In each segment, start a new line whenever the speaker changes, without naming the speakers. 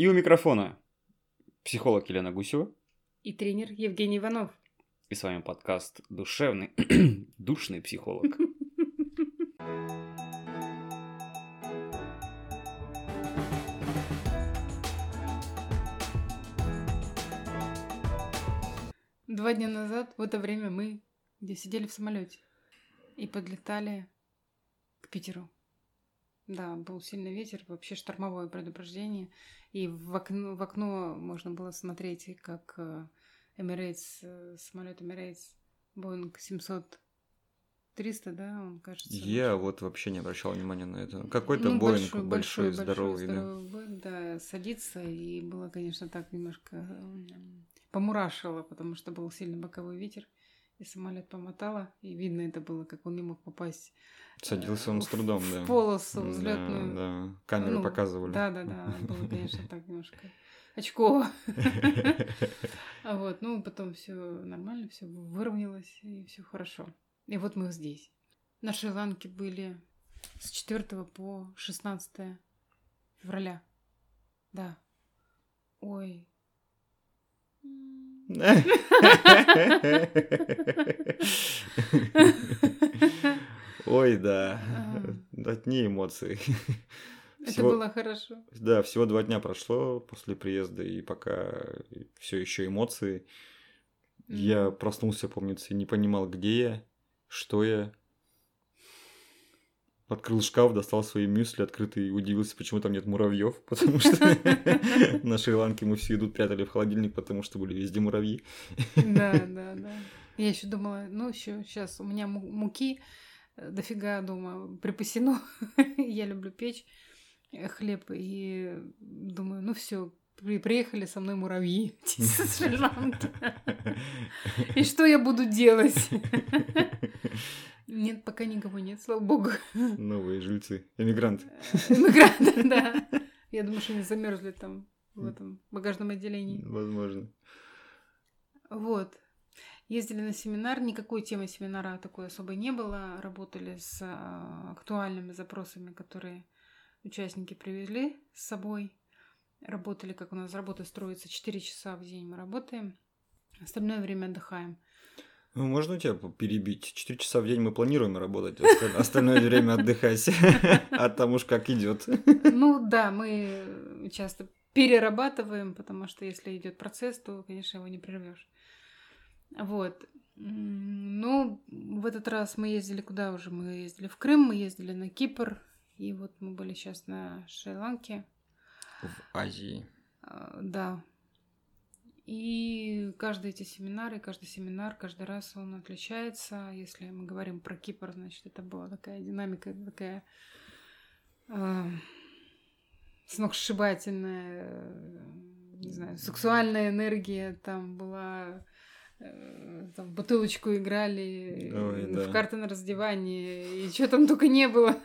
И у микрофона психолог Елена Гусева.
И тренер Евгений Иванов.
И с вами подкаст «Душевный, душный психолог».
Два дня назад в это время мы где сидели в самолете и подлетали к Питеру. Да, был сильный ветер, вообще штормовое предупреждение. И в окно, в окно можно было смотреть, как э, Emirates, э, самолет Emirates, Boeing 700 300, да, он кажется.
Я очень... вот вообще не обращал внимания на это. Какой-то ну, Боинг большой, большой, большой здоровый,
большой, да. Боинг, да, садится, и было, конечно, так немножко помурашило, потому что был сильный боковой ветер и самолет помотало, и видно это было, как он не мог попасть.
Садился он с трудом,
в
да.
В полосу взлетную.
Да, да. Камеры ну, показывали.
Да, да, да. Было, конечно, так немножко очково. Вот, ну, потом все нормально, все выровнялось, и все хорошо. И вот мы здесь. На Шри-Ланке были с 4 по 16 февраля. Да. Ой,
Ой, да. Одни эмоции.
Это всего, было хорошо.
Да, всего два дня прошло после приезда, и пока все еще эмоции. Mm. Я проснулся, помнится, и не понимал, где я, что я, открыл шкаф, достал свои мюсли открытые и удивился, почему там нет муравьев, потому что на Шри-Ланке мы всю еду прятали в холодильник, потому что были везде муравьи.
Да, да, да. Я еще думала, ну еще сейчас у меня муки э, дофига дома припасено. Я люблю печь э, хлеб и думаю, ну все, приехали со мной муравьи из Шри-Ланки. И что я буду делать? Нет, пока никого нет, слава богу.
Новые жильцы. Эмигранты.
Эмигранты, да. Я думаю, что они замерзли там в этом багажном отделении.
Возможно.
Вот. Ездили на семинар, никакой темы семинара такой особой не было. Работали с а, актуальными запросами, которые участники привезли с собой. Работали, как у нас работа строится, 4 часа в день мы работаем. Остальное время отдыхаем.
Ну, можно тебя перебить? Четыре часа в день мы планируем работать, остальное время отдыхать. А там уж как идет.
Ну да, мы часто перерабатываем, потому что если идет процесс, то, конечно, его не прервешь. Вот. Ну, в этот раз мы ездили куда уже? Мы ездили в Крым, мы ездили на Кипр, и вот мы были сейчас на Шри-Ланке.
В Азии.
А, да, и каждый эти семинары, каждый семинар, каждый раз он отличается. Если мы говорим про Кипр, значит, это была такая динамика, такая э, сногсшибательная, не знаю, сексуальная энергия там была э, там, в бутылочку играли, Ой, в да. карты на раздевание, и что там только не было.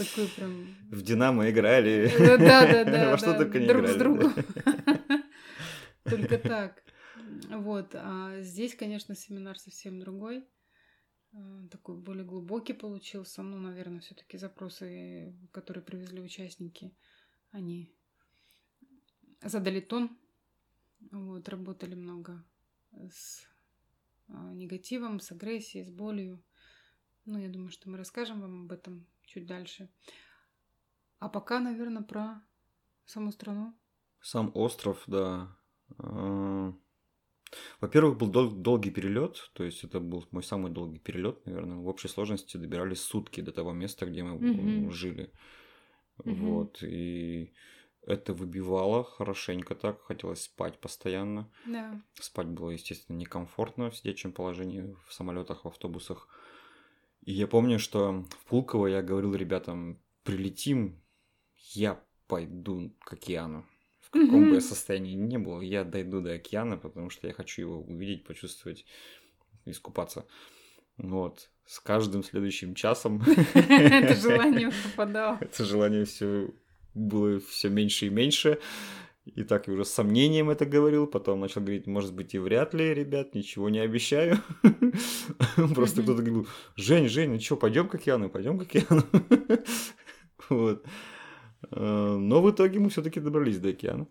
Такой прям...
В Динамо играли.
Да, да, да.
Во что только не
играли. Друг с другом. Только так. Вот. А здесь, конечно, семинар совсем другой. А, такой более глубокий получился. Ну, наверное, все-таки запросы, которые привезли участники, они задали тон. Вот, работали много с а, негативом, с агрессией, с болью. Ну, я думаю, что мы расскажем вам об этом чуть дальше. А пока, наверное, про саму страну.
Сам остров, да. Во-первых, был дол- долгий перелет, то есть это был мой самый долгий перелет, наверное. В общей сложности добирались сутки до того места, где мы mm-hmm. жили. Mm-hmm. Вот. И это выбивало хорошенько так, хотелось спать постоянно.
Да.
Спать было, естественно, некомфортно в сидячем положении в самолетах, в автобусах. И я помню, что в Пулково я говорил ребятам, прилетим, я пойду к океану. В каком mm-hmm. бы я состоянии ни был, я дойду до океана, потому что я хочу его увидеть, почувствовать, искупаться. Вот. С каждым следующим часом...
Это желание попадало.
Это желание все было все меньше и меньше. И так я уже с сомнением это говорил, потом начал говорить, может быть, и вряд ли, ребят, ничего не обещаю. Просто кто-то говорил, Жень, Жень, ну что, пойдем к океану, пойдем к океану. Вот. Э, но в итоге мы все-таки добрались до океана.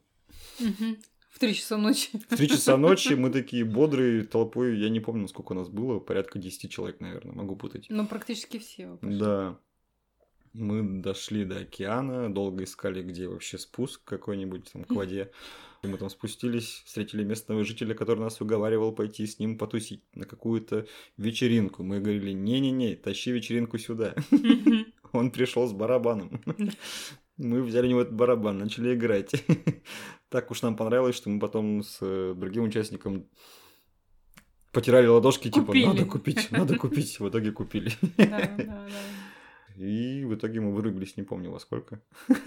В три часа ночи.
В три часа ночи мы такие бодрые толпой, я не помню, сколько у нас было, порядка 10 человек, наверное, могу путать.
Ну, практически все.
Да. Мы дошли до океана, долго искали, где вообще спуск какой-нибудь там к воде. И мы там спустились, встретили местного жителя, который нас уговаривал пойти с ним потусить на какую-то вечеринку. Мы говорили, не-не-не, тащи вечеринку сюда. Он пришел с барабаном. Мы взяли у него этот барабан, начали играть. Так уж нам понравилось, что мы потом с э, другим участником потирали ладошки, типа, надо купить, надо купить. В итоге купили. Да, да, да. И в итоге мы вырубились, не помню во сколько.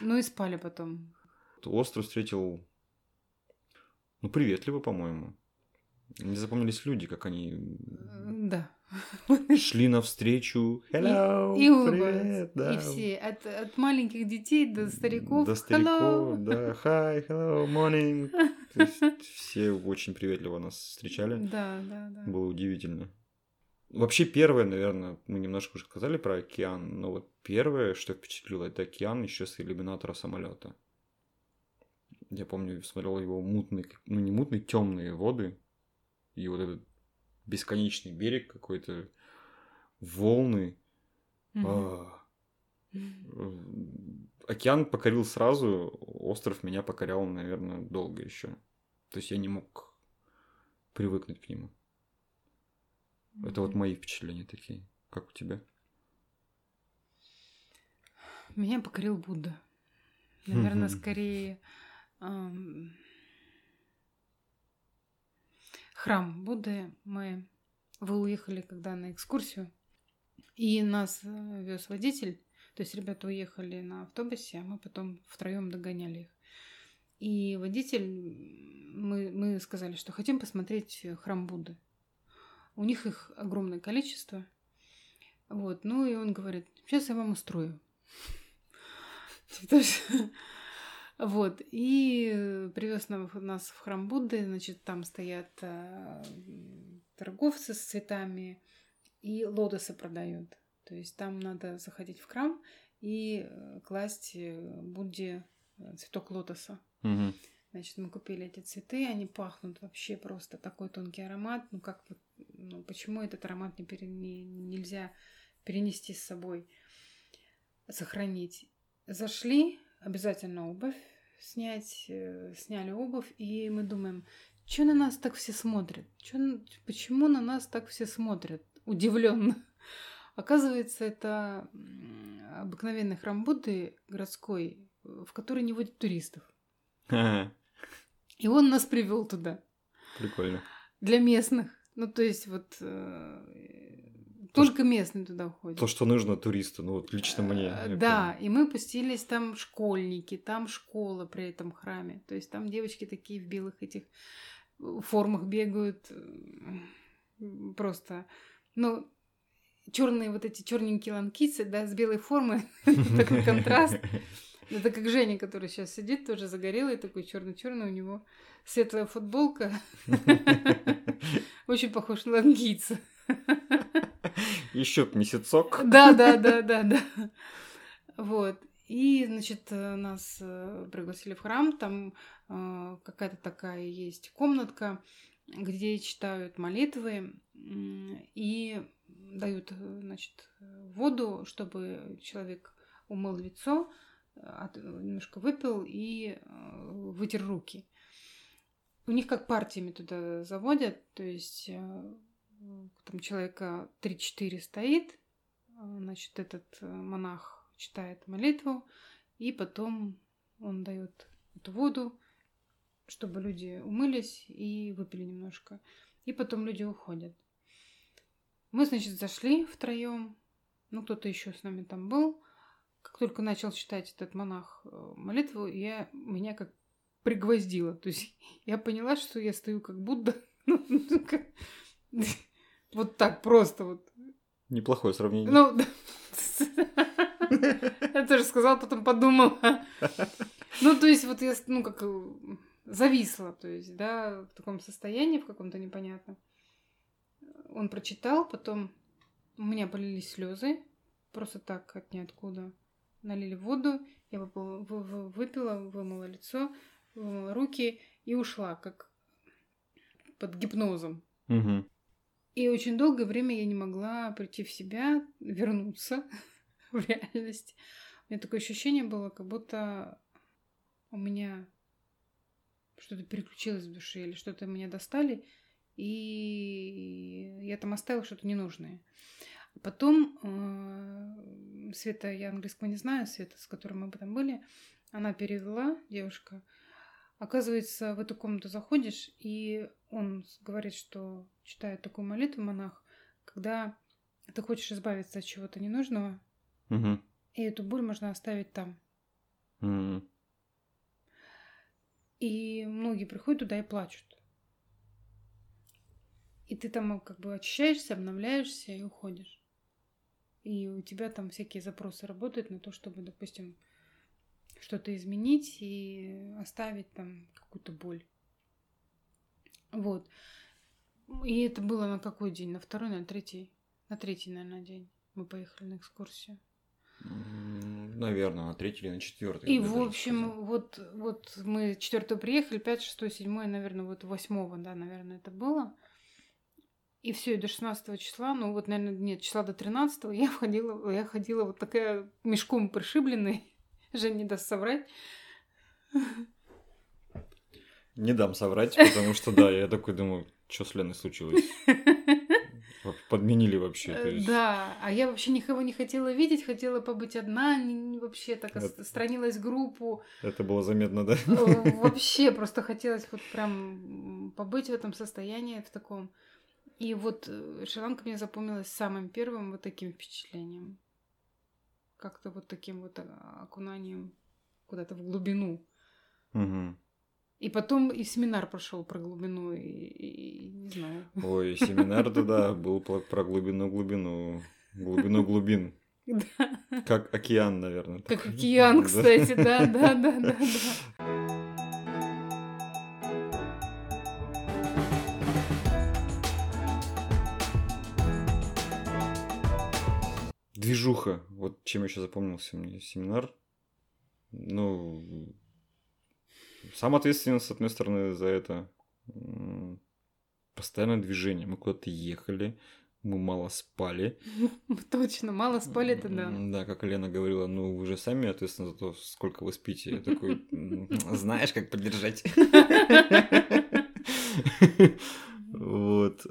Ну и спали потом.
Остров встретил, ну, приветливо, по-моему. Не запомнились люди, как они...
Да.
Шли навстречу. Hello,
и, и привет, да. И все, от, от маленьких детей до стариков.
До стариков, hello. да. Hi, hello, morning. все очень приветливо нас встречали.
Да, да, да.
Было удивительно. Вообще первое, наверное, мы немножко уже сказали про океан, но вот первое, что впечатлило, это океан еще с иллюминатора самолета. Я помню, смотрел его мутный, ну не мутный, темные воды, и вот этот бесконечный берег какой-то, волны. А, океан покорил сразу, остров меня покорял, наверное, долго еще. То есть я не мог привыкнуть к нему. Это вот мои впечатления такие. Как у тебя?
Меня покорил Будда. Наверное, скорее храм Будды. Мы вы уехали когда на экскурсию, и нас э, вез водитель. То есть ребята уехали на автобусе, а мы потом втроем догоняли их. И водитель, мы, мы сказали, что хотим посмотреть храм Будды. У них их огромное количество. Вот, ну и он говорит, сейчас я вам устрою. Вот, и привез нас в храм Будды, значит, там стоят э, торговцы с цветами и лотосы продают. То есть там надо заходить в храм и э, класть э, Будде цветок лотоса.
Угу.
Значит, мы купили эти цветы, они пахнут вообще просто такой тонкий аромат. Ну как вот, ну почему этот аромат не, пере, не нельзя перенести с собой, сохранить? Зашли, обязательно обувь снять, э, сняли обувь, и мы думаем, что на нас так все смотрят? Чё, почему на нас так все смотрят? Удивленно. Оказывается, это обыкновенный храм Будды городской, в который не водят туристов. И он нас привел туда.
Прикольно.
Для местных. Ну, то есть, вот э, только что, местные туда ходят.
То, что нужно туристу, ну вот лично мне.
Э, да, и мы пустились там школьники, там школа при этом храме. То есть там девочки такие в белых этих э, формах бегают. Просто, ну, черные вот эти черненькие ланкицы, да, с белой формой, такой контраст. Это как Женя, который сейчас сидит, тоже загорелый, такой черный-черный, у него светлая футболка. Очень похож на лангийца.
Еще месяцок.
Да, да, да, да, да. Вот. И, значит, нас э, пригласили в храм. Там э, какая-то такая есть комнатка, где читают молитвы и дают, значит, воду, чтобы человек умыл лицо, немножко выпил и э, вытер руки. У них как партиями туда заводят, то есть там человека 3-4 стоит, а, значит, этот э, монах читает молитву, и потом он дает эту воду, чтобы люди умылись и выпили немножко. И потом люди уходят. Мы, значит, зашли втроем. Ну, кто-то еще с нами там был. Как только начал читать этот монах э, молитву, я, меня как пригвоздило. То есть я поняла, что я стою как Будда. Вот так просто вот.
Неплохое сравнение.
Ну, я тоже сказала, потом подумала. Ну, то есть, вот я, ну, как э, зависла, то есть, да, в таком состоянии, в каком-то непонятном. Он прочитал, потом у меня полились слезы, просто так, от ниоткуда. налили воду, я выпила, выпила вымыла лицо, вымыла руки и ушла, как под гипнозом.
Угу.
И очень долгое время я не могла прийти в себя, вернуться в реальность. У меня такое ощущение было, как будто у меня что-то переключилось в душе или что-то меня достали, и я там оставила что-то ненужное. Потом э, Света, я английского не знаю, Света, с которой мы потом были, она перевела, девушка. Оказывается, в эту комнату заходишь, и он говорит, что читает такую молитву монах, когда ты хочешь избавиться от чего-то ненужного,
угу.
и эту боль можно оставить там.
Угу.
И многие приходят туда и плачут. И ты там как бы очищаешься, обновляешься и уходишь. И у тебя там всякие запросы работают на то, чтобы, допустим, что-то изменить и оставить там какую-то боль. Вот. И это было на какой день? На второй, на третий? На третий, наверное, день мы поехали на экскурсию.
Наверное, на третий или на четвертый.
И, в общем, вот, вот мы четвертого приехали, пять, шестой, седьмой, наверное, вот восьмого, да, наверное, это было. И все, и до 16 числа, ну вот, наверное, нет, числа до 13 я ходила, я ходила вот такая мешком пришибленной. Жень не даст соврать.
Не дам соврать, потому что, да, я такой думаю, что с Леной случилось? Подменили вообще.
Есть... Да, а я вообще никого не хотела видеть, хотела побыть одна, вообще так это... странилась группу.
Это было заметно, да?
Вообще просто хотелось вот прям побыть в этом состоянии, в таком. И вот э, Шри-Ланка мне запомнилась самым первым вот таким впечатлением. Как-то вот таким вот а, окунанием куда-то в глубину.
Угу.
И потом и семинар прошел про глубину, и, и, и не знаю.
Ой, семинар-то да, был про, про глубину глубину. Глубину глубин.
Да.
Как океан, наверное.
Как такой. океан, кстати, да, да, да, да, да.
Движуха. Вот чем еще запомнился мне семинар. Ну, сам ответственен, с одной стороны, за это. Постоянное движение. Мы куда-то ехали, мы мало спали.
Точно, мало спали это да.
Да, как Лена говорила, ну вы же сами ответственны за то, сколько вы спите. Я такой, знаешь, как поддержать. Вот.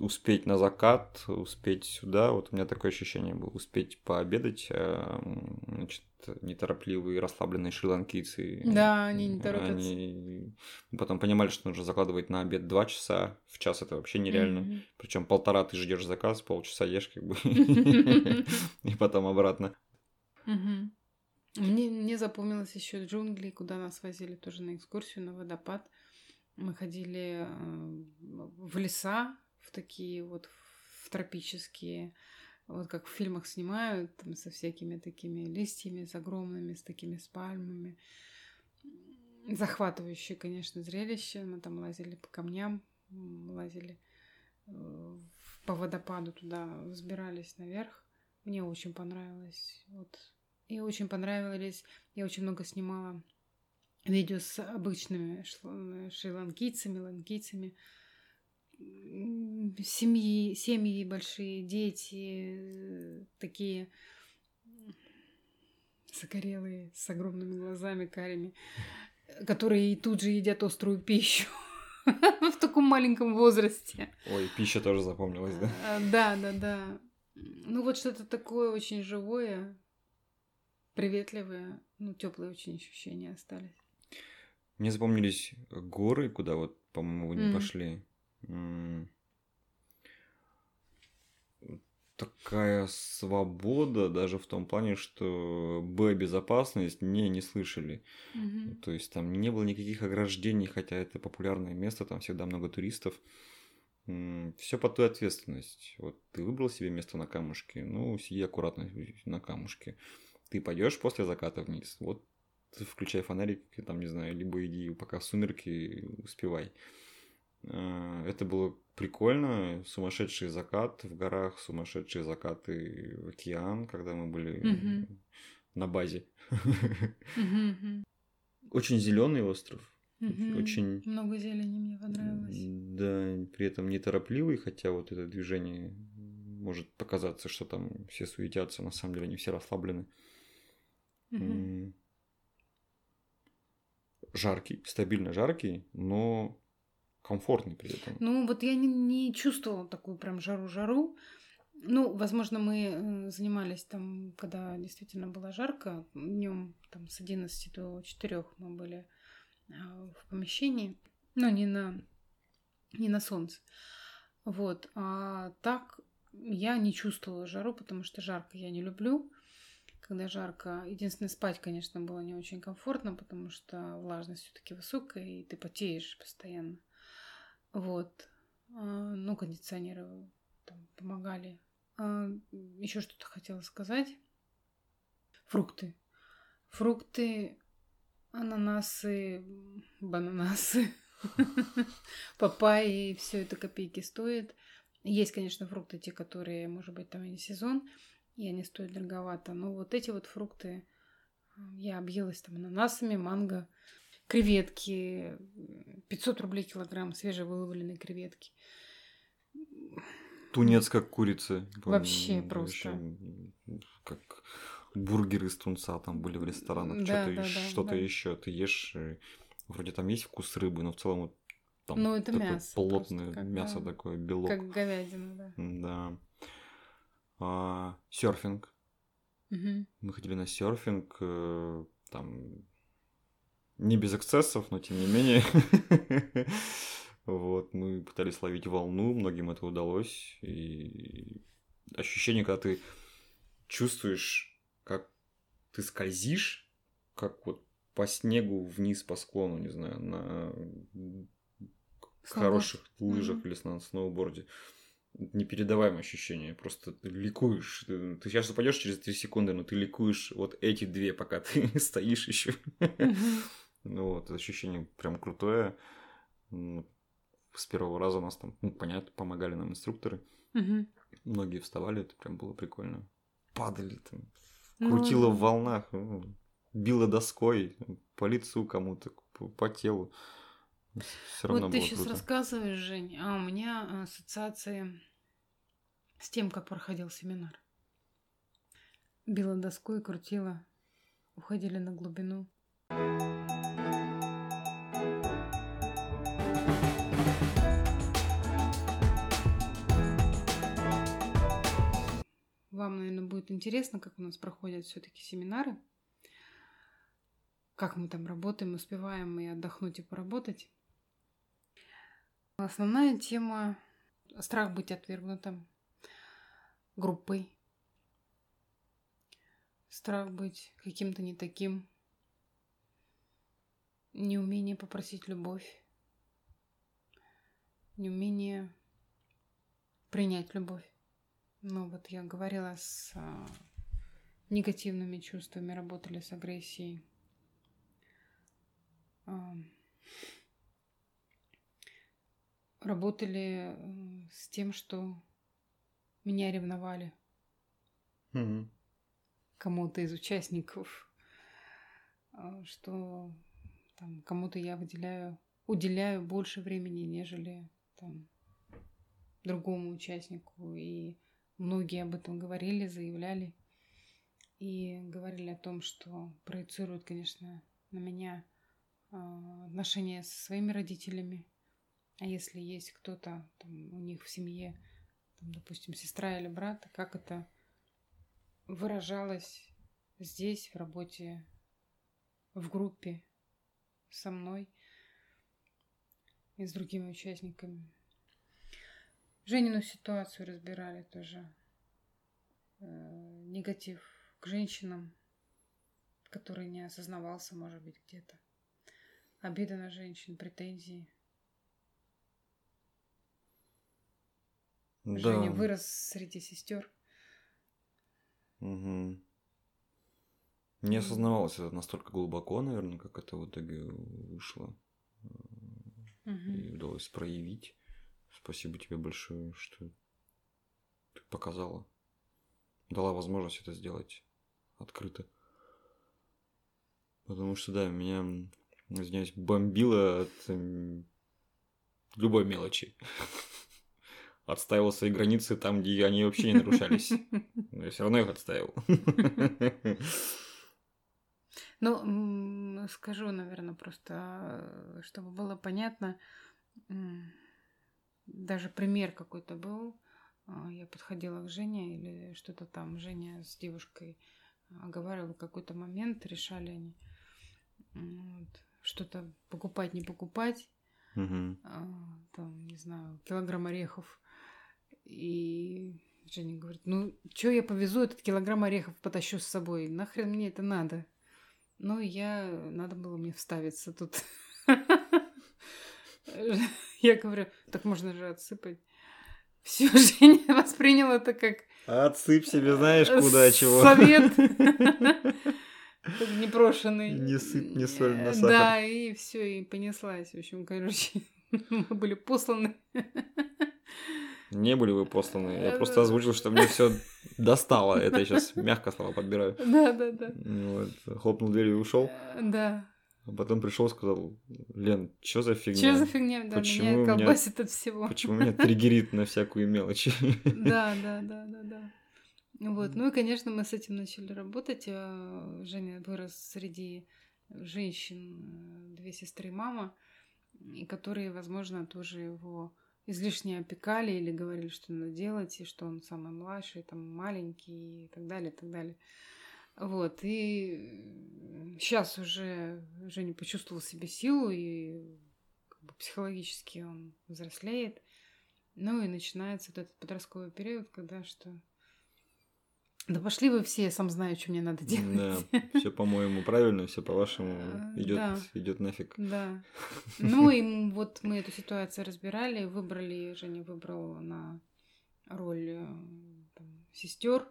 Э, успеть на закат, успеть сюда. Вот у меня такое ощущение было. Успеть пообедать. А, значит, неторопливые, расслабленные шри-ланкийцы.
Да, они не торопятся.
Они потом понимали, что нужно закладывать на обед два часа. В час это вообще нереально. Mm-hmm. Причем полтора ты ждешь заказ, полчаса ешь как бы. И потом обратно.
Мне, мне запомнилось еще джунгли, куда нас возили тоже на экскурсию, на водопад. Мы ходили э, в леса, такие вот в тропические, вот как в фильмах снимают, там со всякими такими листьями, с огромными, с такими с пальмами. Захватывающее, конечно, зрелище. Мы там лазили по камням, лазили э, по водопаду туда, взбирались наверх. Мне очень понравилось. Вот. И очень понравились. Я очень много снимала видео с обычными шри-ланкийцами, ланкийцами семьи, семьи большие, дети такие загорелые, с огромными глазами карими, которые тут же едят острую пищу в таком маленьком возрасте.
Ой, пища тоже запомнилась, да?
А, да, да, да. Ну вот что-то такое очень живое, приветливое, ну теплые очень ощущения остались.
Мне запомнились горы, куда вот, по-моему, не пошли такая свобода даже в том плане, что Б безопасность не не слышали.
Угу.
То есть там не было никаких ограждений, хотя это популярное место, там всегда много туристов. Все по той ответственность. Вот ты выбрал себе место на камушке, ну сиди аккуратно на камушке. Ты пойдешь после заката вниз. Вот включай фонарик, там не знаю, либо иди пока сумерки успевай. Э, это было прикольно. Сумасшедший закат в горах, сумасшедшие закаты в океан, когда мы были на базе. Очень зеленый остров. Очень
Много зелени мне понравилось.
Да, при этом неторопливый, хотя вот это движение может показаться, что там все суетятся, на самом деле они все расслаблены. Жаркий, стабильно жаркий, но комфортный при этом.
Ну, вот я не, не чувствовала такую прям жару-жару. Ну, возможно, мы э, занимались там, когда действительно было жарко, днем там с 11 до 4 мы были а, в помещении, но не на, не на солнце. Вот. А так я не чувствовала жару, потому что жарко я не люблю. Когда жарко, единственное, спать, конечно, было не очень комфортно, потому что влажность все-таки высокая, и ты потеешь постоянно. Вот. А, Ну, кондиционеры там помогали. Еще что-то хотела сказать. Фрукты. Фрукты, ананасы, бананасы, папайи, все это копейки стоит. Есть, конечно, фрукты, те, которые, может быть, там и не сезон, и они стоят дороговато. Но вот эти вот фрукты, э, я объелась там ананасами, манго, креветки, 500 рублей килограмм свежевыловленные креветки.
Тунец как курица.
Вообще просто.
Как бургеры из тунца там были в ресторанах.
Да,
что-то
да, да,
что-то
да.
еще. Ты ешь, э, вроде там есть вкус рыбы, но в целом вот там
Ну, это
такое
мясо
плотное
просто, как,
мясо
да,
такое, белок.
Как говядина, да.
Да. А, серфинг.
Мгм.
Мы ходили на серфинг, э, там не без эксцессов, но тем не менее. Вот, мы пытались ловить волну, многим это удалось. И ощущение, когда ты чувствуешь, как ты скользишь, как вот по снегу вниз по склону, не знаю, на хороших лыжах
Мгм.
или на сноуборде. Непередаваемое ощущение. Просто ты ликуешь. Ты, ты сейчас упадешь через 3 секунды, но ты ликуешь вот эти две, пока ты стоишь еще.
Мгм.
Ну вот, ощущение прям крутое. М, С первого раза нас там, ну, понятно, помогали нам инструкторы.
Мгм.
Многие вставали, это прям было прикольно. Падали там,
Ну,
крутило в волнах, ну, било доской по лицу кому-то, по, по телу. Все равно
Вот ты сейчас
круто.
рассказываешь, Жень, а у меня ассоциации с тем, как проходил семинар. Била доской, крутила, уходили на глубину. Вам, наверное, будет интересно, как у нас проходят все-таки семинары. Как мы там работаем, успеваем и отдохнуть, и поработать. Основная тема – страх быть отвергнутым группой. Страх быть каким-то не таким. Неумение попросить любовь. Неумение принять любовь. Ну вот я говорила с а, негативными чувствами, работали с агрессией. Работали с тем, что меня ревновали
Мгм.
кому-то из участников, а, что там кому-то я выделяю, уделяю больше времени, нежели там другому участнику. И многие об этом говорили, заявляли и говорили о том, что проецируют, конечно, на меня а, отношения со своими родителями. А если есть кто-то у них в семье, там, допустим, сестра или брат, как это выражалось здесь, в работе, в группе со мной и с другими участниками. Женину ситуацию разбирали тоже. Э, негатив к женщинам, который не осознавался, может быть, где-то. Обида на женщин, претензии. Женя
Да.
вырос среди сестер.
Мгм. Не осознавалось это настолько глубоко, наверное, как это в итоге вышло. и удалось проявить. Спасибо тебе большое, что ты показала, дала возможность это сделать открыто. Потому что, да, меня, извиняюсь, бомбило от любой мелочи. Отставил свои границы там, где они вообще не нарушались. Но я все равно их отставил.
Ну, скажу, наверное, просто, чтобы было понятно, даже пример какой-то был. А, я подходила к Жене или что-то там. Женя с девушкой оговаривала какой-то момент, решали они вот, что-то покупать, не покупать.
Угу.
Там, не знаю, килограмм орехов. И Женя говорит, ну, что я повезу этот килограмм орехов, потащу с собой? Нахрен мне это надо? Ну, я... Надо было мне вставиться тут. Я говорю, так можно же отсыпать. Все, Женя воспринял это как...
Отсыпь себе, знаешь, куда, чего.
Совет. Непрошенный.
Не сыпь, не соль на сахар.
Да, и все, и понеслась. В общем, короче, мы были посланы.
Не были вы посланы. Я просто озвучил, что мне все достало. Это я сейчас мягко слова подбираю.
Да, да, да.
Вот. Хлопнул дверью и ушел.
Да.
А потом пришел и сказал, Лен, что за фигня?
Что за фигня? Да, почему меня колбасит меня, от всего.
Почему меня триггерит на всякую мелочь?
Да, да, да, да, да. Вот. Ну и, конечно, мы с этим начали работать. А, Женя вырос среди женщин, две сестры и мама, и которые, возможно, тоже его излишне опекали или говорили, что надо делать, и что он самый младший, там, маленький и так далее, и так далее. Вот, и сейчас уже Женя почувствовал себе силу, и как бы, психологически он взрослеет. Ну и начинается вот этот подростковый период, когда что да пошли вы все, я сам знаю, что мне надо делать.
Да, все по-моему правильно, все по-вашему идет, да. идет нафиг.
Да. Ну и вот мы эту ситуацию разбирали, выбрали, Женя выбрал на роль э, сестер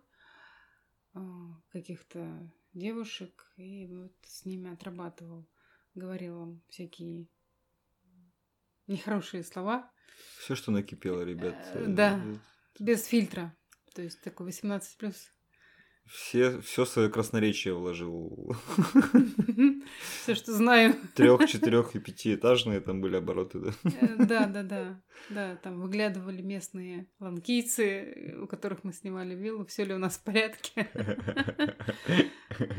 каких-то девушек и вот с ними отрабатывал, говорил им всякие нехорошие слова.
Все, что накипело, ребят.
Э, да, без фильтра. То есть такой 18 плюс.
Все, все свое красноречие вложил.
Все, что знаю.
Трех, четырех и пятиэтажные там были обороты, да?
Э, да, да, да. Да, там выглядывали местные ланкийцы, у которых мы снимали виллу, все ли у нас в порядке.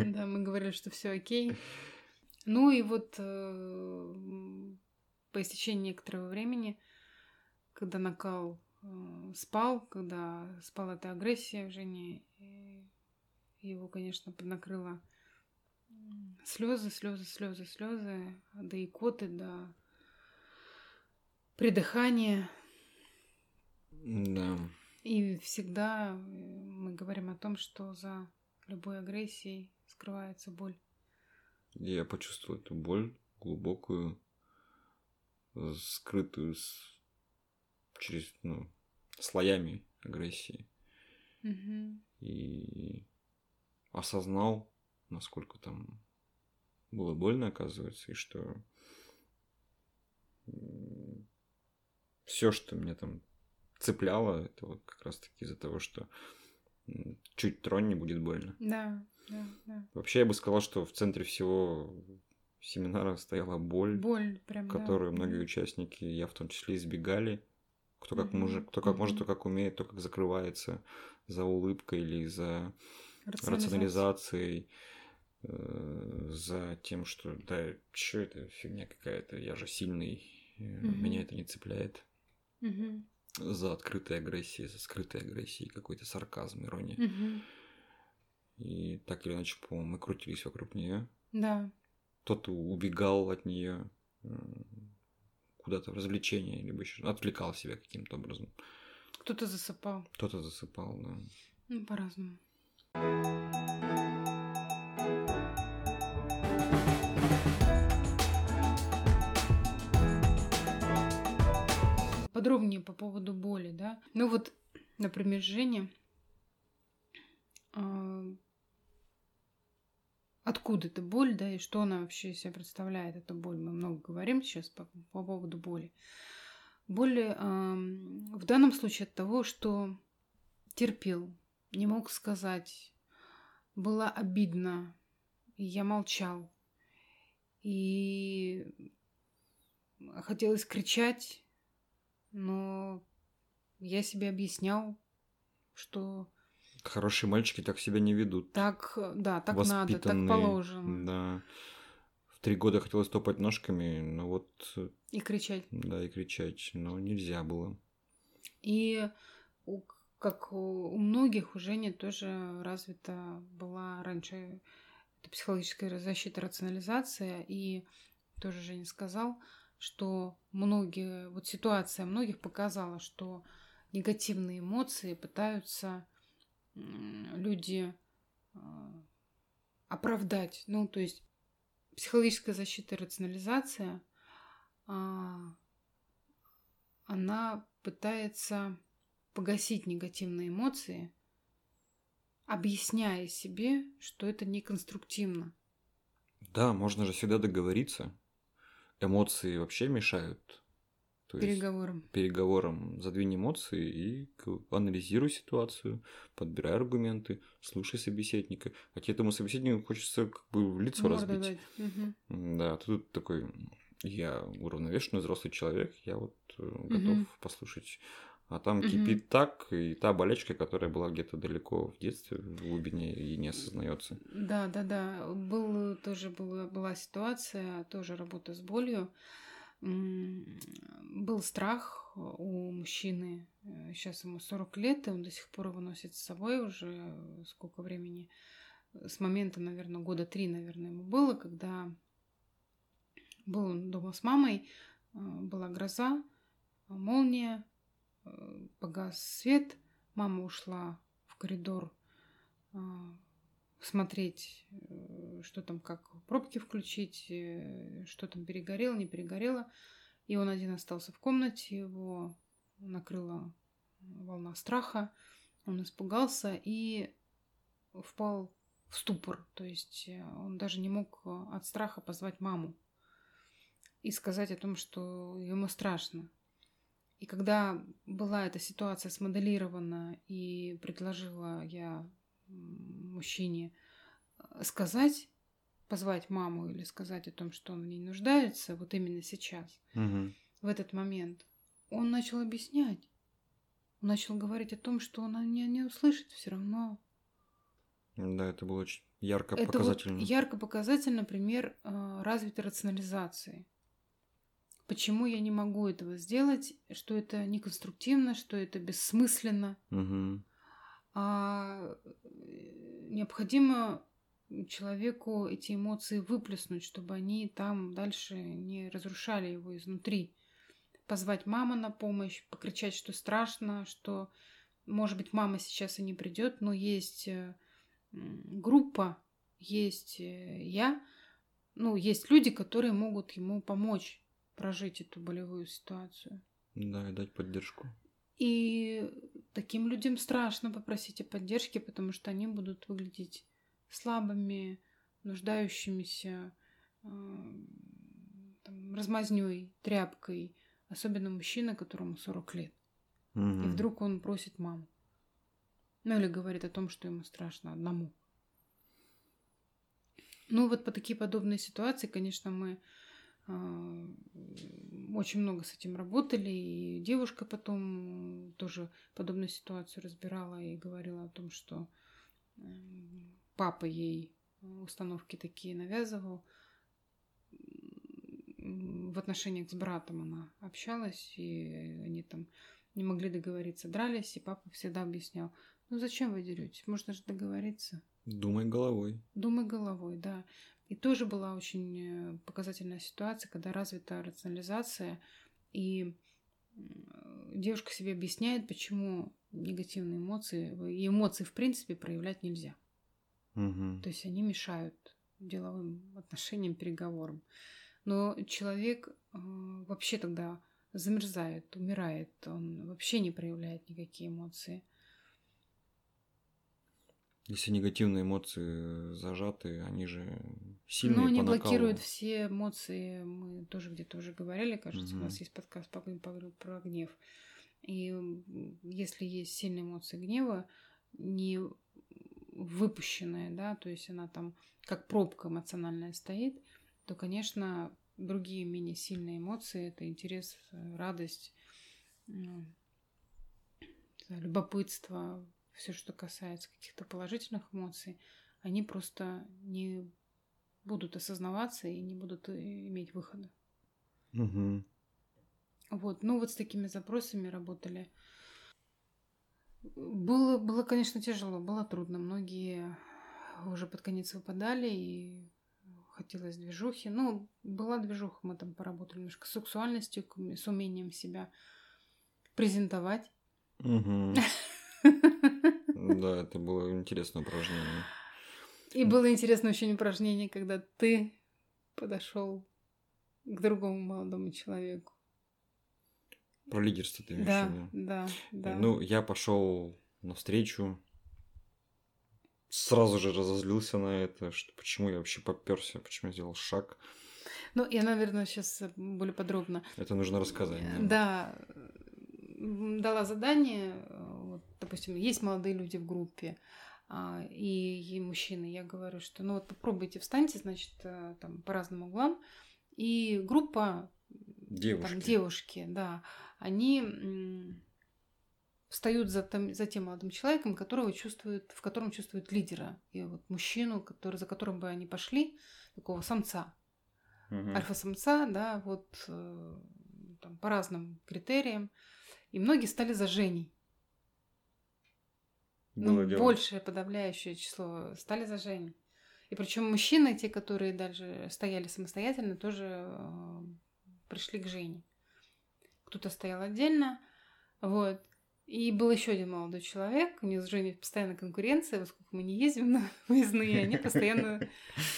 Да, мы говорили, что все окей. Ну и вот э, по истечении некоторого времени, когда накал э, спал, когда спала эта агрессия в Жене, его, конечно, поднакрыло слезы, слезы, слезы, слезы, до икоты, до придыхания.
Да.
И всегда мы говорим о том, что за любой агрессией скрывается боль.
Я почувствовал эту боль глубокую, скрытую с... через ну, слоями агрессии.
Угу.
И осознал, насколько там было больно, оказывается, и что все, что меня там цепляло, это вот как раз-таки из-за того, что чуть тронь не будет больно.
Да, да, да.
Вообще я бы сказал, что в центре всего семинара стояла боль,
боль прям,
которую
да.
многие участники, я в том числе, избегали. Кто как, mm-hmm. может, кто как mm-hmm. может, кто как умеет, кто как закрывается за улыбкой или за рационализацией, э, за тем, что да, что это фигня какая-то, я же сильный, э, меня это не цепляет. За открытой агрессией, за скрытой агрессией, какой-то сарказм, ирония. И так или иначе, по-моему, мы крутились вокруг нее.
Да.
Кто-то убегал от нее куда-то в развлечение, либо еще отвлекал себя каким-то образом.
Кто-то засыпал.
Кто-то засыпал, да.
Ну, по-разному. Подробнее по поводу боли, да. Ну вот, например, Женя а, откуда эта боль, да, и что она вообще себя представляет, эта боль. Мы много говорим сейчас по, по поводу боли. Боль э, в данном случае от того, что терпел, не мог сказать, было обидно, и я молчал. И хотелось кричать, но я себе объяснял, что...
Хорошие мальчики так себя не ведут.
Так, да, так надо, так положено.
Да. В три года хотелось топать ножками, но вот...
И кричать.
Да, и кричать, но нельзя было.
И как у многих, у Жени тоже развита была раньше это психологическая защита, рационализация. И тоже Женя сказал, что многие, вот ситуация многих показала, что негативные эмоции пытаются люди а, оправдать. Ну, то есть психологическая защита и рационализация, а, она пытается погасить негативные эмоции, объясняя себе, что это неконструктивно.
Да, можно же всегда договориться. Эмоции вообще мешают.
То переговорам.
Есть, переговорам. Задвинь эмоции и анализируй ситуацию, подбирай аргументы, слушай собеседника. А тебе этому собеседнику хочется как бы в лицо Морда разбить. Дать. Угу. Да, тут такой я уравновешенный взрослый человек, я вот э, готов угу. послушать а там угу. кипит так, и та болячка, которая была где-то далеко в детстве, в глубине, и не осознается.
Да, да, да. Был, тоже была, была ситуация, тоже работа с болью. Был страх у мужчины, сейчас ему 40 лет, и он до сих пор его носит с собой уже сколько времени. С момента, наверное, года три, наверное, ему было, когда был он дома с мамой, а, была гроза, молния, Э, погас свет, мама ушла в коридор а, смотреть, э, что там, как пробки включить, э, что там перегорело, не перегорело. И он один остался в комнате, его накрыла волна страха, он испугался и впал в ступор. То есть он даже не мог от страха позвать маму и сказать о том, что ему страшно. И когда была эта ситуация смоделирована и предложила я мужчине э, сказать, позвать маму или сказать о том, что он в ней нуждается, вот именно сейчас,
угу.
в этот момент, он начал объяснять. Он начал говорить о том, что она не, не услышит все равно.
Да, это было очень ярко это показательно.
Вот ярко показательно пример э, развитой рационализации почему я не могу этого сделать, что это неконструктивно, что это бессмысленно.
Угу.
А э, необходимо человеку эти эмоции выплеснуть, чтобы они там дальше не разрушали его изнутри. Позвать маму на помощь, покричать, что страшно, что, может быть, мама сейчас и не придет, но есть э, группа, есть э, я, ну, есть люди, которые могут ему помочь прожить эту болевую ситуацию.
Да, и дать поддержку.
И таким людям страшно попросить о поддержке, потому что они будут выглядеть слабыми, нуждающимися, э, размазнёй, тряпкой. Особенно мужчина, которому 40 лет.
Угу.
И вдруг он просит маму. Ну или говорит о том, что ему страшно одному. Ну вот по такие подобные ситуации, конечно, мы очень много с этим работали, и девушка потом тоже подобную ситуацию разбирала и говорила о том, что эм, папа ей установки такие навязывал. В отношениях с братом она общалась, и они там не могли договориться, дрались, и папа всегда объяснял, ну зачем вы деретесь, можно же договориться.
Думай головой.
Думай головой, да. И тоже была очень э, показательная ситуация, когда развита рационализация, и девушка себе объясняет, почему негативные эмоции, и эмоции в принципе проявлять нельзя.
Угу.
То есть они мешают деловым отношениям, переговорам. Но человек э, вообще тогда замерзает, умирает, он вообще не проявляет никакие эмоции.
Если негативные эмоции зажаты, они же сильные
Ну, они блокируют все эмоции. Мы тоже где-то уже говорили, кажется, у
Мгм.
нас есть подкаст по, по- про гнев. И если есть сильные эмоции гнева, не выпущенная, да, то есть она там как пробка эмоциональная стоит, то, конечно, другие менее сильные эмоции, это интерес, э, радость, ну, любопытство, все, что касается каких-то положительных эмоций, они просто не будут осознаваться и не будут э, иметь выхода.
Мгм.
Вот, ну вот с такими запросами работали. Было, было, конечно, тяжело, было трудно. Многие уже под конец выпадали и хотелось движухи. Ну, была движуха, мы там поработали немножко с сексуальностью, с умением себя презентовать.
Мгм. Да, это было интересное упражнение.
И было интересное очень упражнение, когда ты подошел к другому молодому человеку.
Про лидерство ты имеешь в
Да,
виду?
да, да.
Ну, я пошел навстречу, сразу же разозлился на это, что почему я вообще поперся, почему я сделал шаг.
Ну, я, наверное, сейчас более подробно.
Это нужно рассказать.
Да, м, дала задание, вот, допустим, есть молодые люди в группе, и, и мужчины, я говорю, что ну вот попробуйте, встаньте, значит, э, там по разным углам, и группа,
Девушки.
там девушки, да, они встают за, тем- за тем молодым человеком, которого чувствуют, в котором чувствуют лидера, и вот мужчину, который, за которым бы они пошли, такого самца,
Мгм.
альфа-самца, да, вот э, там, по разным критериям. И многие стали за Женей. Ну,
дело.
большее подавляющее число стали за Женей. И причем мужчины, те, которые дальше стояли самостоятельно, тоже э, пришли к Жене. Кто-то стоял отдельно, вот. И был еще один молодой человек, у них с Женей постоянно конкуренция, поскольку мы не ездим на выездные, они постоянно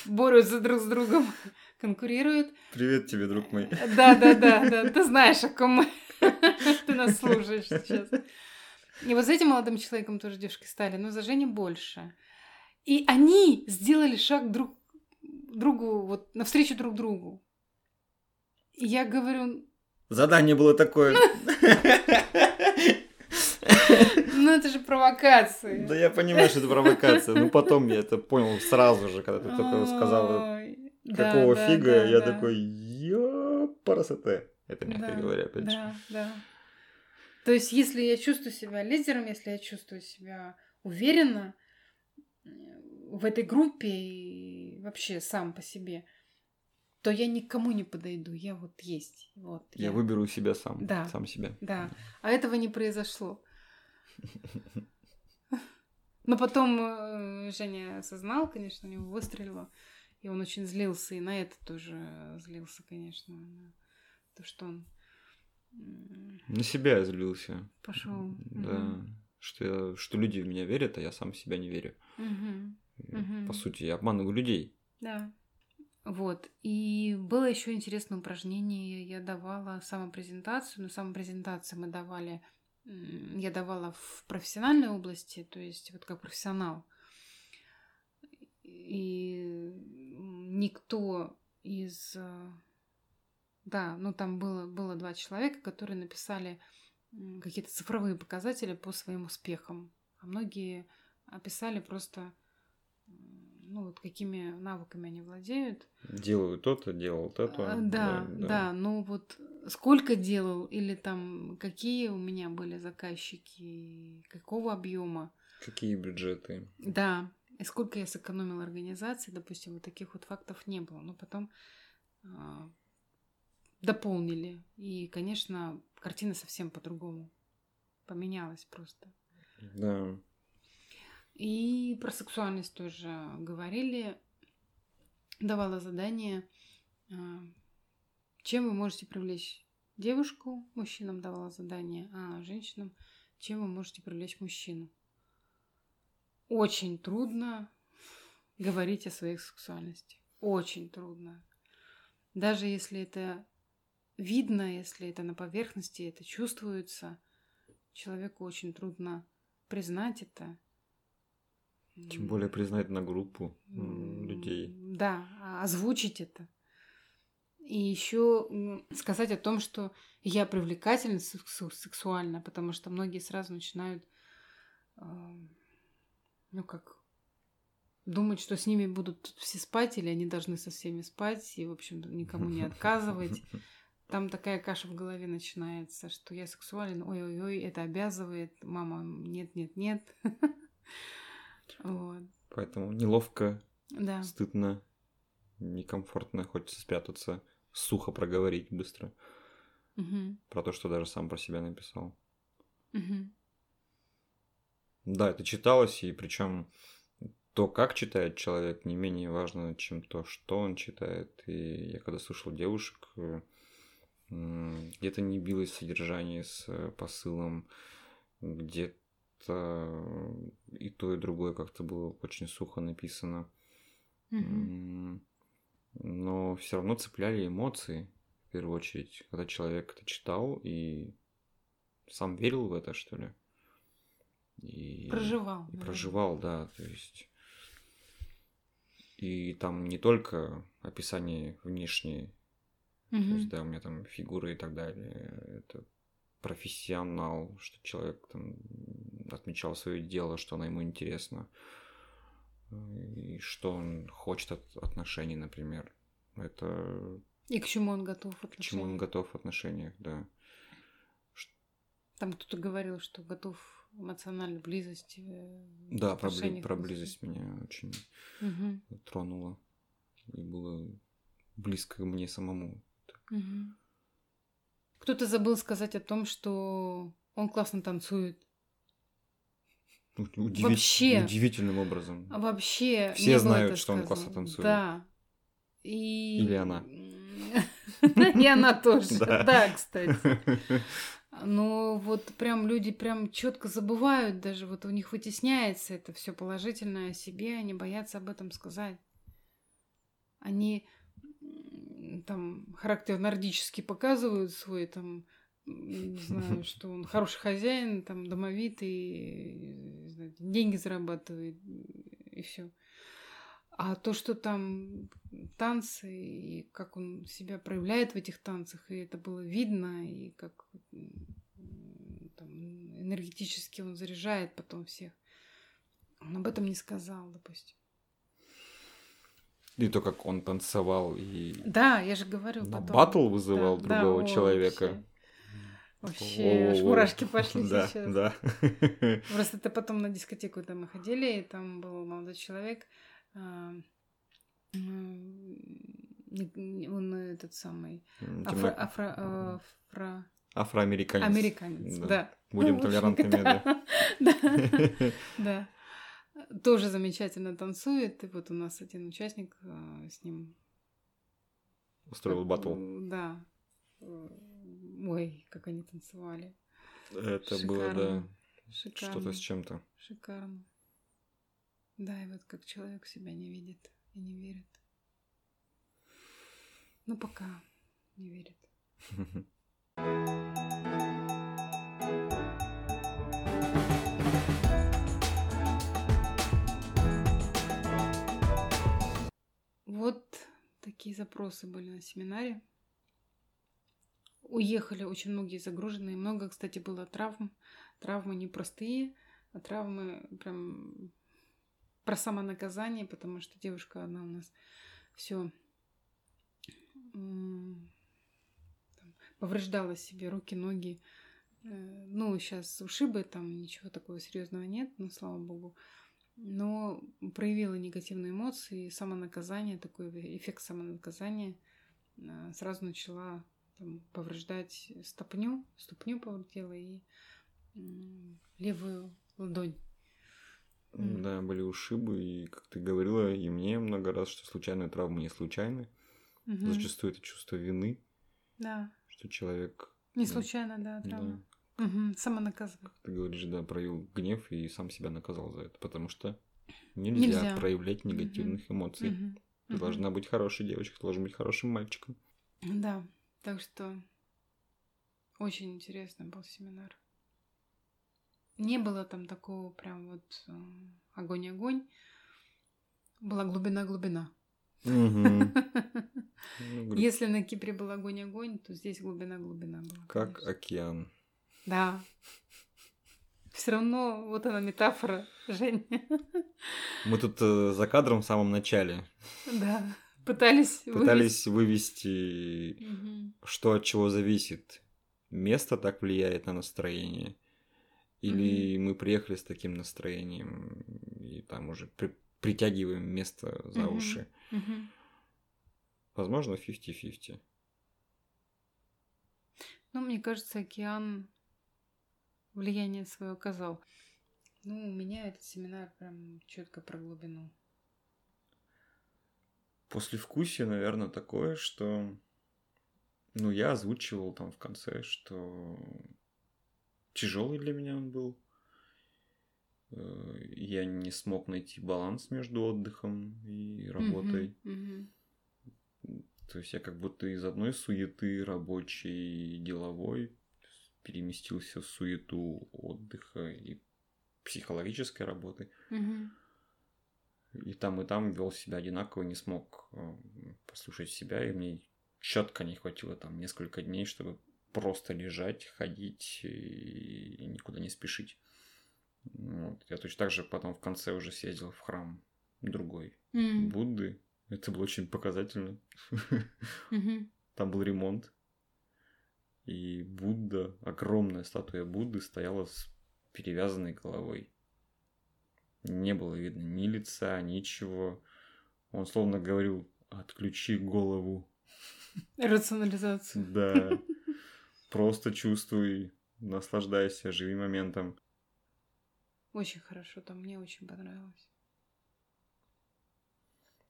борются друг с другом, конкурируют.
Привет тебе, друг мой.
Да, да, да, да. Ты знаешь, о ком мы. Ты нас слушаешь сейчас. И вот с этим молодым человеком тоже девушки стали, но за Женей больше. И они сделали шаг друг другу, вот навстречу друг другу. И я говорю,
Задание было такое.
ну это же провокация.
Да я понимаю, что это провокация. Но потом я это понял сразу же, когда ты только сказала,
Ой, да,
какого фига, я такой, я парасоте. Это мягко говоря, опять же.
Да, да. То есть, если я чувствую себя лидером, если я чувствую себя уверенно э, в этой группе и вообще сам по себе, то я никому не подойду. Я вот есть. Вот
Я выберу себя сам,
Да.
сам себя.
Да. А этого не произошло. Но потом э, Женя осознал, конечно, у него выстрелило. И он очень злился. И на это тоже злился, конечно. То, что он
На себя я злился.
пошел.
Да. Что, я- что люди в меня верят, а я сам в себя не верю. И,
Мгм.
По сути, я обманываю людей.
Да. Вот. И было еще интересное упражнение. Я давала самопрезентацию. Но самопрезентацию мы давали, я давала в профессиональной области, то есть вот как профессионал. И никто из... Да, ну там было, было два человека, которые написали какие-то цифровые показатели по своим успехам. А многие описали просто, ну вот какими навыками они владеют.
Делаю то-то, делал то-то.
А, Да, да, ну вот сколько делал или там какие у меня были заказчики, какого объема.
Какие бюджеты?
Да, и сколько я сэкономила организации, допустим, вот таких вот фактов не было. Но потом а, дополнили. И, конечно, картина совсем по-другому поменялась просто.
Да.
И про сексуальность тоже говорили. Давала задание, а, чем вы можете привлечь девушку, мужчинам давала задание, а женщинам, чем вы можете привлечь мужчину. Очень трудно говорить о своей сексуальности. Очень трудно. Даже если это видно, если это на поверхности, это чувствуется, человеку очень трудно признать это
Тем более признать на группу людей.
Да, а озвучить это. И еще сказать о том, что я привлекательна сексуально, потому что многие сразу начинают, ну как, думать, что с ними будут все спать, или они должны со всеми спать, и, в общем, никому не отказывать. Там такая каша в голове начинается, что я сексуален, ой-ой-ой, это обязывает, мама, нет-нет-нет.
Вот. Поэтому неловко, да. стыдно, некомфортно, хочется спрятаться, сухо проговорить быстро. Угу. Про то, что даже сам про себя написал. Угу. Да, это читалось, и причем то, как читает человек, не менее важно, чем то, что он читает. И я когда слышал девушек, где-то не билось содержание с посылом, где-то и то, и другое как-то было очень сухо написано. Mm-hmm. Но все равно цепляли эмоции, в первую очередь, когда человек это читал и сам верил в это, что ли.
И, проживал.
И проживал, да, то есть. И там не только описание внешнее, mm-hmm. то есть, да, у меня там фигуры и так далее. Это профессионал, что человек там отмечал свое дело, что оно ему интересно, и что он хочет от отношений, например. Это...
И к чему он готов
в отношениях. К чему он готов в отношениях, да.
Там кто-то говорил, что готов эмоциональной близости.
Да, про, бли... про близость меня очень угу. тронуло. И было близко мне самому. Угу.
Кто-то забыл сказать о том, что он классно танцует.
Удиви... Вообще. Удивительным образом.
Вообще.
Все знают, что он классно танцует.
Да. И...
Или она.
И она тоже. Да, кстати. Но вот прям люди прям четко забывают, даже вот у них вытесняется это все положительное о себе, они боятся об этом сказать. Они там характер нордический показывают свой там не знаю, что он хороший хозяин, там домовитый, деньги зарабатывает и все. А то, что там танцы, и как он себя проявляет в этих танцах, и это было видно, и как там, энергетически он заряжает потом всех. Он об этом не сказал, допустим.
И то, как он танцевал и...
Да, я же говорю
потом. Батл вызывал да, другого да, человека.
Вообще, вообще мурашки пошли
да,
сейчас.
Да.
Просто это потом на дискотеку там мы ходили, и там был молодой человек. А, он этот самый афро, афро, афро...
афроамериканец.
Американец, да. да.
Будем толерантными, да.
Да. тоже замечательно танцует. И вот у нас один участник э, с ним
устроил батл.
Да. Ой, как они танцевали.
Это Шикарно. было, да, Шикарно. что-то с чем-то.
Шикарно. Да, и вот как человек себя не видит и не верит. Ну, пока не верит. Вот такие запросы были на семинаре. Уехали очень многие загруженные. Много, кстати, было травм. Травмы непростые, а травмы прям про самонаказание, потому что девушка, она у нас все повреждала себе руки, ноги. Э, ну, сейчас ушибы, там ничего такого серьезного нет, но слава богу но проявила негативные эмоции, самонаказание, такой эффект самонаказания, а, сразу начала там, повреждать ступню, ступню повредила и левую ладонь.
Да, были ушибы, и как ты говорила, и мне много раз, что случайные травмы не случайны. Угу. Зачастую это чувство вины.
Да.
Что человек...
Не случайно, да, травма. Да. Угу, самонаказывать.
Как ты говоришь, да, проявил гнев и сам себя наказал за это, потому что нельзя, нельзя. проявлять негативных угу. эмоций. Угу. Ты угу. должна быть хорошей девочкой, ты должен быть хорошим мальчиком.
Да, так что очень интересный был семинар. не было там такого прям вот э, огонь-огонь. Была глубина-глубина.
Ну,
Если на Кипре был огонь-огонь, то здесь глубина-глубина была.
Как
конечно.
океан.
Да. Все равно вот она метафора, Жень.
Мы тут э, за кадром в самом начале
Да. Пытались.
пытались вывести,
Мгм.
что от чего зависит. Место так влияет на настроение. Или мы приехали с таким настроением и там уже при- притягиваем место за
Мгм.
уши.
Мгм.
Возможно, 50-50.
Ну, мне кажется, океан влияние свое оказал. Ну, у меня этот семинар прям четко про глубину.
Послевкусие, наверное, такое, что... Ну, я озвучивал там в конце, что тяжелый для меня он был. Э, Я не смог найти баланс между отдыхом и работой.
Мгм, мгм.
То есть я как будто из одной суеты рабочей и деловой переместился в суету отдыха и психологической работы. И там, и там вел себя одинаково, не смог э, послушать себя, и мне четко не хватило там несколько дней, чтобы просто лежать, ходить и никуда не спешить. Вот. Я точно так же потом в конце уже съездил в храм другой
М,
Будды. Это было очень показательно.
мгм.
Там был ремонт. И Будда, огромная статуя Будды стояла с перевязанной головой. Не было видно ни лица, ничего. Он словно говорил, отключи голову.
Рационализацию.
Да. Просто чувствуй, наслаждайся, живи моментом.
Очень хорошо, там мне очень понравилось.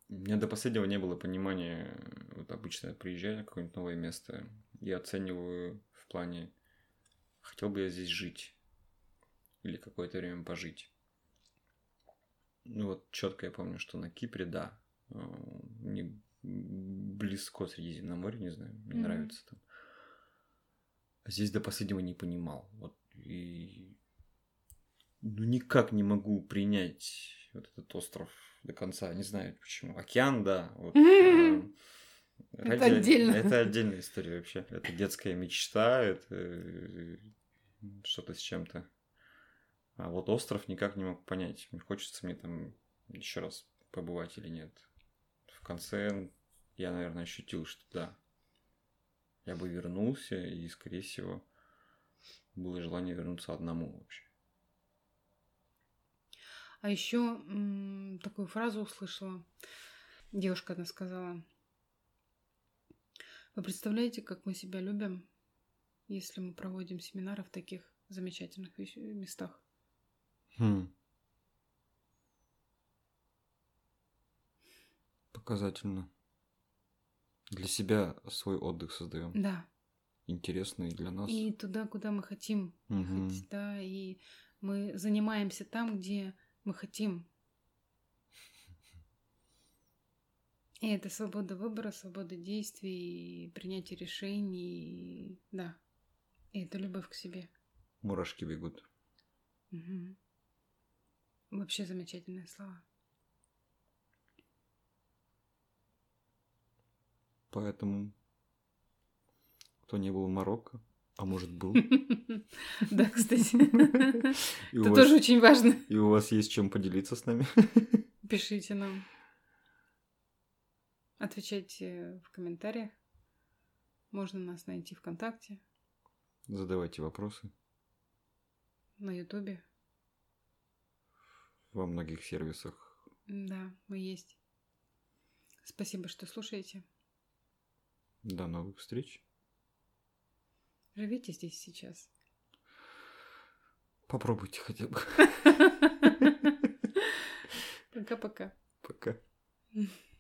У меня до последнего не было понимания, вот обычно я приезжаю на какое-нибудь новое место, я оцениваю в плане, хотел бы я здесь жить или какое-то время пожить. Ну вот четко я помню, что на Кипре, да, э, мне близко Средиземноморье, не знаю, мне
Мгм.
нравится там. А здесь до последнего не понимал. Вот и ну никак не могу принять вот этот остров до конца. Не знаю почему. Океан, да. Вот, э,
Это отдельно.
Это отдельная история вообще. Это детская мечта, это э, что-то с чем-то. А вот остров никак не мог понять. Хочется мне там еще раз побывать или нет. В конце я, наверное, ощутил, что да. Я бы вернулся, и, скорее всего, было желание вернуться одному вообще.
А еще такую фразу услышала. Девушка одна сказала. Вы представляете, как мы себя любим, если мы проводим семинары в таких замечательных местах?
Хм. Показательно. Для себя свой отдых создаем.
Да.
Интересный для нас.
И туда, куда мы хотим
Мгм.
ехать, да, и мы занимаемся там, где мы хотим. И это свобода выбора, свобода действий, принятие решений, да. И это любовь к себе.
Мурашки бегут.
Мгм. Вообще замечательные слова.
Поэтому, кто не был в Марокко, а может был,
Да, кстати. Это тоже очень важно.
и у вас есть чем поделиться с нами,
Пишите нам. Отвечайте в комментариях. Можно нас найти ВКонтакте,
задавайте вопросы
на Ютубе.
во многих сервисах.
Да, мы есть. Спасибо, что слушаете.
До новых встреч.
Живите здесь сейчас.
Попробуйте хотя бы.
Пока-пока.
Пока.
Пока.